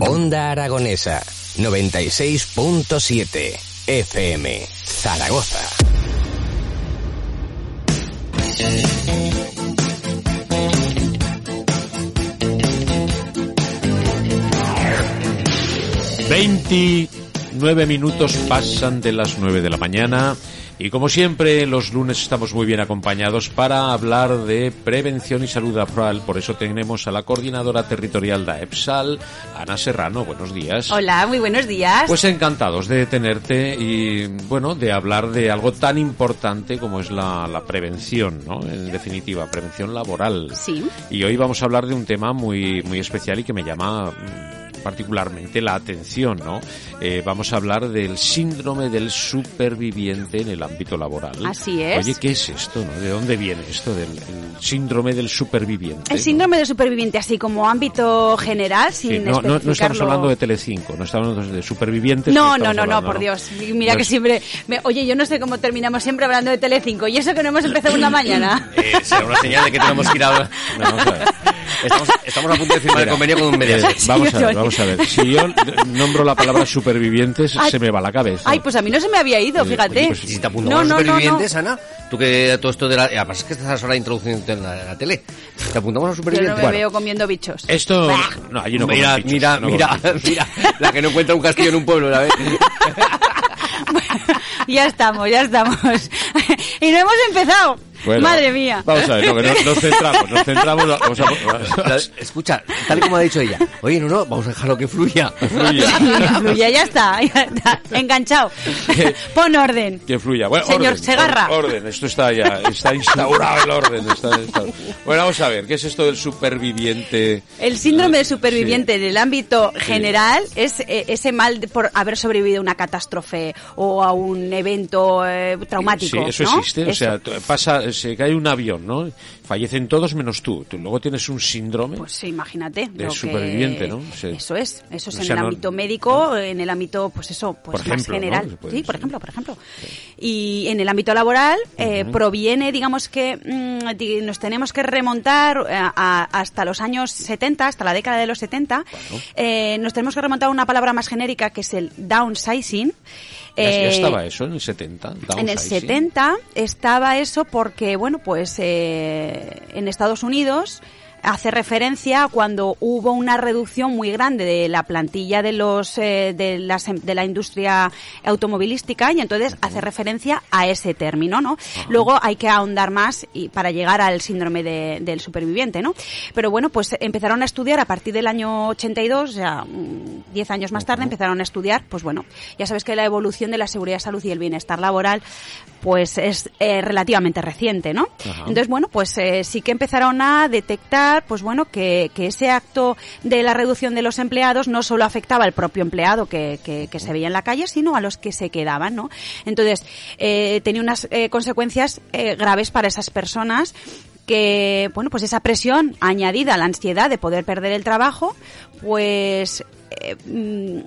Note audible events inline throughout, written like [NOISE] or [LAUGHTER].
Onda Aragonesa 96.7 FM Zaragoza. Veintinueve minutos pasan de las nueve de la mañana y como siempre los lunes estamos muy bien acompañados para hablar de prevención y salud laboral. Por eso tenemos a la coordinadora territorial de EPSAL, Ana Serrano. Buenos días. Hola, muy buenos días. Pues encantados de tenerte y bueno, de hablar de algo tan importante como es la, la prevención, ¿no? En definitiva, prevención laboral. Sí. Y hoy vamos a hablar de un tema muy, muy especial y que me llama particularmente la atención, ¿no? Eh, vamos a hablar del síndrome del superviviente en el ámbito laboral. Así es. Oye, ¿qué es esto, no? ¿De dónde viene esto del el síndrome del superviviente? El síndrome del superviviente, así como ámbito general, Sí, sin no, no, no estamos hablando de Telecinco, no estamos hablando de supervivientes. No, no, no, no, por Dios. Mira que siempre... me- oye, yo no sé cómo terminamos siempre hablando de Telecinco. Y eso que no hemos empezado una mañana. Eh, será una señal de que tenemos que ir a... [LAUGHS] No, vamos a ver. Estamos, estamos a punto de firmar el convenio con un eh, Mediaset. vamos a ver, vamos a ver. Si yo nombro la palabra supervivientes, Ay. se me va la cabeza. Ay, pues a mí no se me había ido, Eh, fíjate. oye, pues Y si te apuntamos No, a no, no, supervivientes, Ana, tú que todo esto de la... Además es que estás ahora introduciendo en la, en la tele. ¿Te apuntamos a Yo no supervivientes? me Bueno, veo comiendo bichos. Esto, no, allí no mira, bichos, mira, no mira, [LAUGHS] mira, la que no encuentra un castillo en un pueblo, ¿sabes? [LAUGHS] ya estamos, ya estamos. [LAUGHS] y no hemos empezado. Bueno, Madre mía. Vamos a ver, no, que no- nos centramos, nos centramos. [LAUGHS] Vamos a, Escucha, tal y como ha dicho ella. Oye, no, no, vamos a dejarlo que fluya. que fluya, [LAUGHS] Fluya, ya está, ya está. Enganchado. Pon orden. que fluya. Bueno, Señor orden, Segarra. or- Orden, esto está ya, está instaurado el orden. Está, está- Bueno, vamos a ver, ¿qué es esto del superviviente? El síndrome del superviviente en el ámbito general es eh, ese mal de- por haber sobrevivido a una catástrofe o a un evento eh, traumático. Sí, eso ¿no? existe. O Eso. sea, t- se cae un avión, ¿no? Fallecen todos menos tú. Tú luego tienes un síndrome. Pues sí, imagínate. De superviviente, ¿no? Sí. Eso es, eso es O en el no- ámbito médico, en el ámbito, pues eso, pues Por más ejemplo, ¿no? general. Pues, sí, por sí. ejemplo, por ejemplo. Y en el ámbito laboral eh, proviene, digamos que mm, nos tenemos que remontar eh, a- hasta los años 70, hasta la década de los 70. Eh, nos tenemos que remontar a una palabra más genérica que es el downsizing. Ya, ya Eh, estaba eso en el 70. en el downsizing. 70 estaba eso porque, bueno, pues eh, en Estados Unidos hace referencia a cuando hubo una reducción muy grande de la plantilla de los eh, de, las em- de la industria automovilística y entonces hace referencia a ese término, ¿no? Luego hay que ahondar más y para llegar al síndrome de- del superviviente, ¿no? Pero bueno, pues empezaron a estudiar a partir del año 82, o sea, mm, 10 años más tarde empezaron a estudiar, pues bueno, ya sabes que la evolución de la seguridad, salud y el bienestar laboral pues es eh, relativamente reciente, ¿no? Ajá. Entonces, bueno, pues eh, sí que empezaron a detectar, pues bueno, que, que ese acto de la reducción de los empleados no solo afectaba al propio empleado que, que, que se veía en la calle, sino a los que se quedaban, ¿no? Entonces, eh, tenía unas consecuencias graves para esas personas que, bueno, pues esa presión añadida a la ansiedad de poder perder el trabajo, pues eh, mm,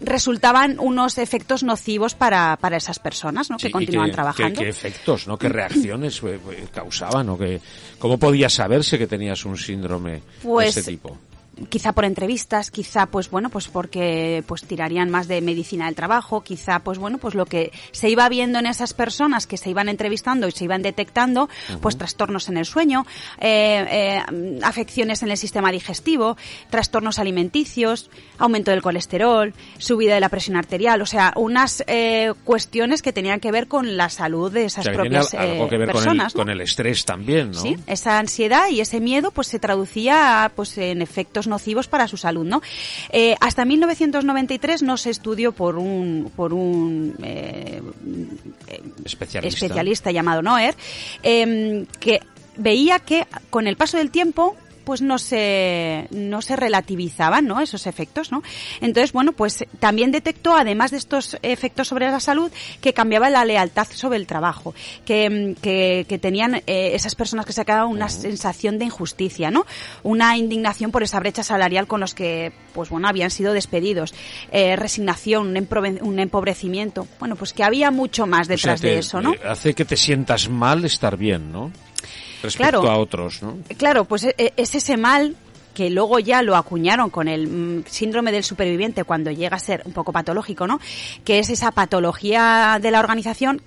resultaban unos efectos nocivos para, para esas personas, ¿no? Sí, que continúan qué- trabajando. ¿Qué, qué efectos, no? ¿Qué reacciones eh, eh, causaban? ¿o qué, ¿Cómo podías saberse que tenías un síndrome Pues, de este tipo? Quizá por entrevistas, quizá pues bueno, pues porque pues tirarían más de medicina del trabajo, quizá pues bueno, pues lo que se iba viendo en esas personas que se iban entrevistando y se iban detectando, pues trastornos en el sueño, eh, eh, afecciones en el sistema digestivo, trastornos alimenticios, aumento del colesterol, subida de la presión arterial, o sea, unas eh, cuestiones que tenían que ver con la salud de O esas que propias algo eh, que ver con el, personas. ¿no? con el estrés también, ¿no? Sí, esa ansiedad y ese miedo pues se traducía pues en efectos nocivos para su salud, ¿no? Eh, hasta 1993 no se estudió por un por un eh, Especialista. especialista llamado Noer eh, que veía que con el paso del tiempo pues no se no se relativizaban no esos efectos no entonces bueno pues también detectó además de estos efectos sobre la salud que cambiaba la lealtad sobre el trabajo que, mm, que, que tenían eh, esas personas que se quedaban una sensación de injusticia no una indignación por esa brecha salarial con los que pues bueno habían sido despedidos eh, resignación un, empobrecimiento. Bueno pues que había mucho más O sea, detrás te- de eso no eh, Hace que te sientas mal estar bien, ¿no? Respecto Claro. a otros, ¿no? Claro, pues e- e- es ese mal que luego ya lo acuñaron con el mm, síndrome del superviviente cuando llega a ser un poco patológico, ¿no? Que es esa patología de la organización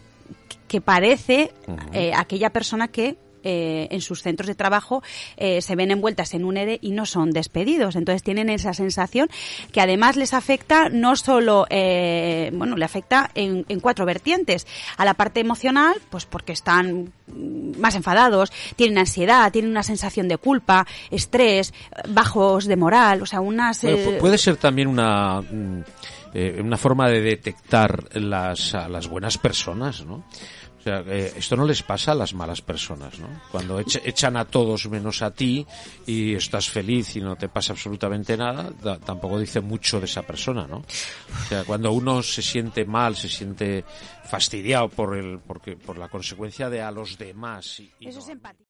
que parece eh, aquella persona que eh, en sus centros de trabajo eh, se ven envueltas en un ERE y no son despedidos. Entonces tienen esa sensación que además les afecta no solo, eh, bueno, le afecta en, en cuatro vertientes. A la parte emocional, pues porque están más enfadados, tienen ansiedad, tienen una sensación de culpa, estrés, bajos de moral, o sea, unas... Bueno, eh, pu- puede ser también una mm, eh, una forma de detectar las, a las buenas personas, ¿no? O sea, eh, esto no les pasa a las malas personas, ¿no? Cuando echa- echan a todos menos a ti y estás feliz y no te pasa absolutamente nada, da- tampoco dice mucho de esa persona, ¿no? O sea, cuando uno se siente mal, se siente fastidiado por el, porque, por la consecuencia de a los demás. Y, y eso es no- empatía.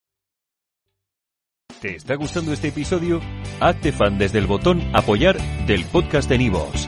¿Te está gustando este episodio? Hazte fan desde el botón Apoyar del podcast de Nivos.